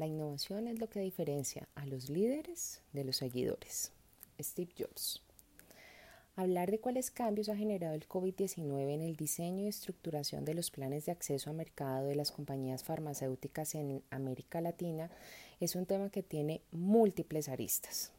La innovación es lo que diferencia a los líderes de los seguidores. Steve Jobs. Hablar de cuáles cambios ha generado el COVID-19 en el diseño y estructuración de los planes de acceso a mercado de las compañías farmacéuticas en América Latina es un tema que tiene múltiples aristas.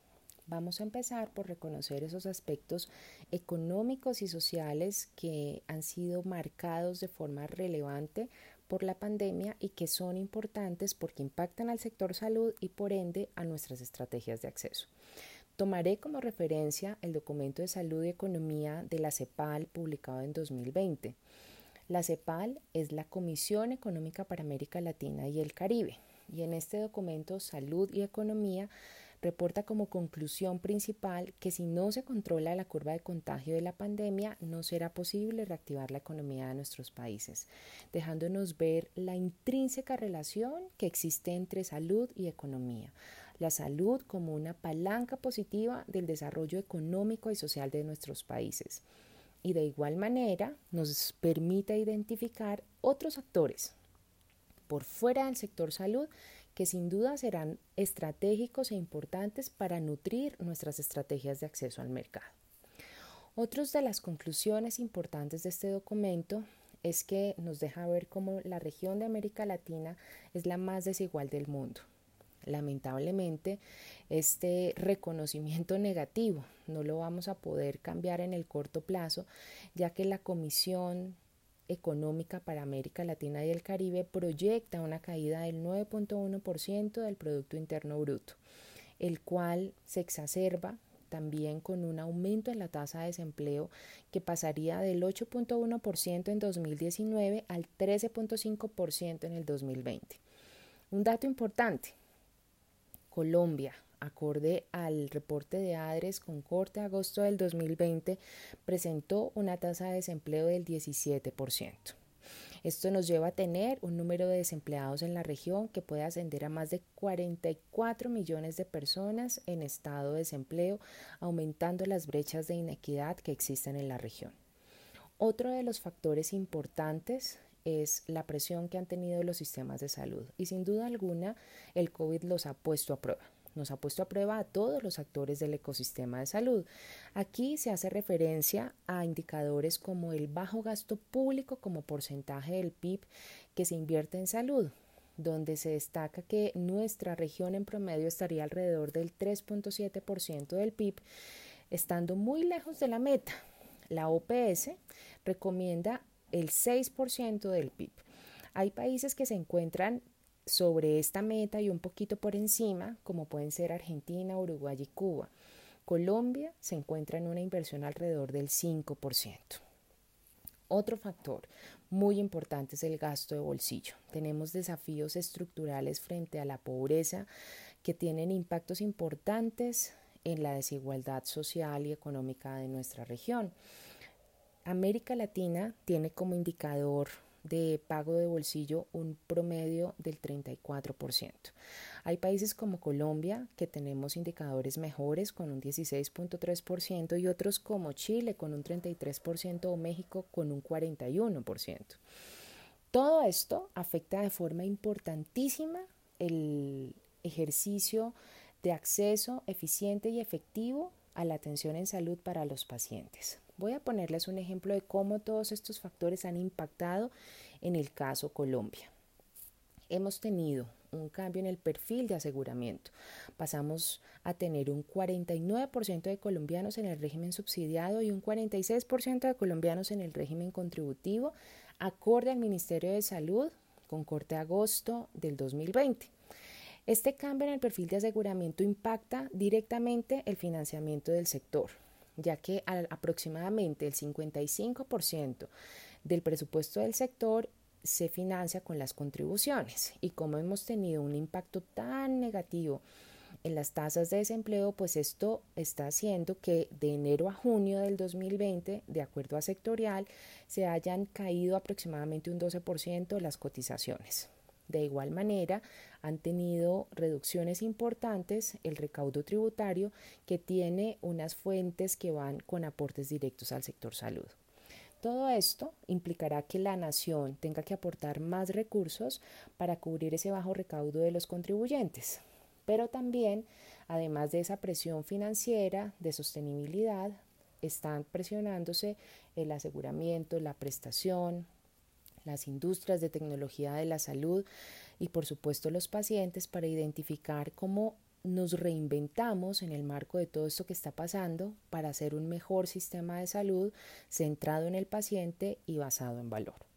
Vamos a empezar por reconocer esos aspectos económicos y sociales que han sido marcados de forma relevante por la pandemia y que son importantes porque impactan al sector salud y por ende a nuestras estrategias de acceso. Tomaré como referencia el documento de salud y economía de la CEPAL publicado en 2020. La CEPAL es la Comisión Económica para América Latina y el Caribe y en este documento Salud y Economía reporta como conclusión principal que si no se controla la curva de contagio de la pandemia, no será posible reactivar la economía de nuestros países, dejándonos ver la intrínseca relación que existe entre salud y economía. La salud como una palanca positiva del desarrollo económico y social de nuestros países. Y de igual manera nos permite identificar otros actores por fuera del sector salud que sin duda serán estratégicos e importantes para nutrir nuestras estrategias de acceso al mercado. Otras de las conclusiones importantes de este documento es que nos deja ver cómo la región de América Latina es la más desigual del mundo. Lamentablemente, este reconocimiento negativo no lo vamos a poder cambiar en el corto plazo, ya que la Comisión Económica para América Latina y el Caribe proyecta una caída del 9.1% del Producto Interno Bruto, el cual se exacerba también con un aumento en la tasa de desempleo que pasaría del 8.1% en 2019 al 13.5% en el 2020. Un dato importante, Colombia acorde al reporte de ADRES con corte de agosto del 2020, presentó una tasa de desempleo del 17%. Esto nos lleva a tener un número de desempleados en la región que puede ascender a más de 44 millones de personas en estado de desempleo, aumentando las brechas de inequidad que existen en la región. Otro de los factores importantes es la presión que han tenido los sistemas de salud y sin duda alguna el COVID los ha puesto a prueba nos ha puesto a prueba a todos los actores del ecosistema de salud. Aquí se hace referencia a indicadores como el bajo gasto público como porcentaje del PIB que se invierte en salud, donde se destaca que nuestra región en promedio estaría alrededor del 3.7% del PIB, estando muy lejos de la meta. La OPS recomienda el 6% del PIB. Hay países que se encuentran sobre esta meta y un poquito por encima, como pueden ser Argentina, Uruguay y Cuba. Colombia se encuentra en una inversión alrededor del 5%. Otro factor muy importante es el gasto de bolsillo. Tenemos desafíos estructurales frente a la pobreza que tienen impactos importantes en la desigualdad social y económica de nuestra región. América Latina tiene como indicador de pago de bolsillo un promedio del 34%. Hay países como Colombia que tenemos indicadores mejores con un 16.3% y otros como Chile con un 33% o México con un 41%. Todo esto afecta de forma importantísima el ejercicio de acceso eficiente y efectivo a la atención en salud para los pacientes. Voy a ponerles un ejemplo de cómo todos estos factores han impactado en el caso Colombia. Hemos tenido un cambio en el perfil de aseguramiento. Pasamos a tener un 49% de colombianos en el régimen subsidiado y un 46% de colombianos en el régimen contributivo, acorde al Ministerio de Salud con corte agosto del 2020. Este cambio en el perfil de aseguramiento impacta directamente el financiamiento del sector ya que aproximadamente el 55% del presupuesto del sector se financia con las contribuciones y como hemos tenido un impacto tan negativo en las tasas de desempleo, pues esto está haciendo que de enero a junio del 2020, de acuerdo a sectorial, se hayan caído aproximadamente un 12% las cotizaciones. De igual manera, han tenido reducciones importantes el recaudo tributario que tiene unas fuentes que van con aportes directos al sector salud. Todo esto implicará que la nación tenga que aportar más recursos para cubrir ese bajo recaudo de los contribuyentes, pero también, además de esa presión financiera de sostenibilidad, están presionándose el aseguramiento, la prestación, las industrias de tecnología de la salud y por supuesto los pacientes para identificar cómo nos reinventamos en el marco de todo esto que está pasando para hacer un mejor sistema de salud centrado en el paciente y basado en valor.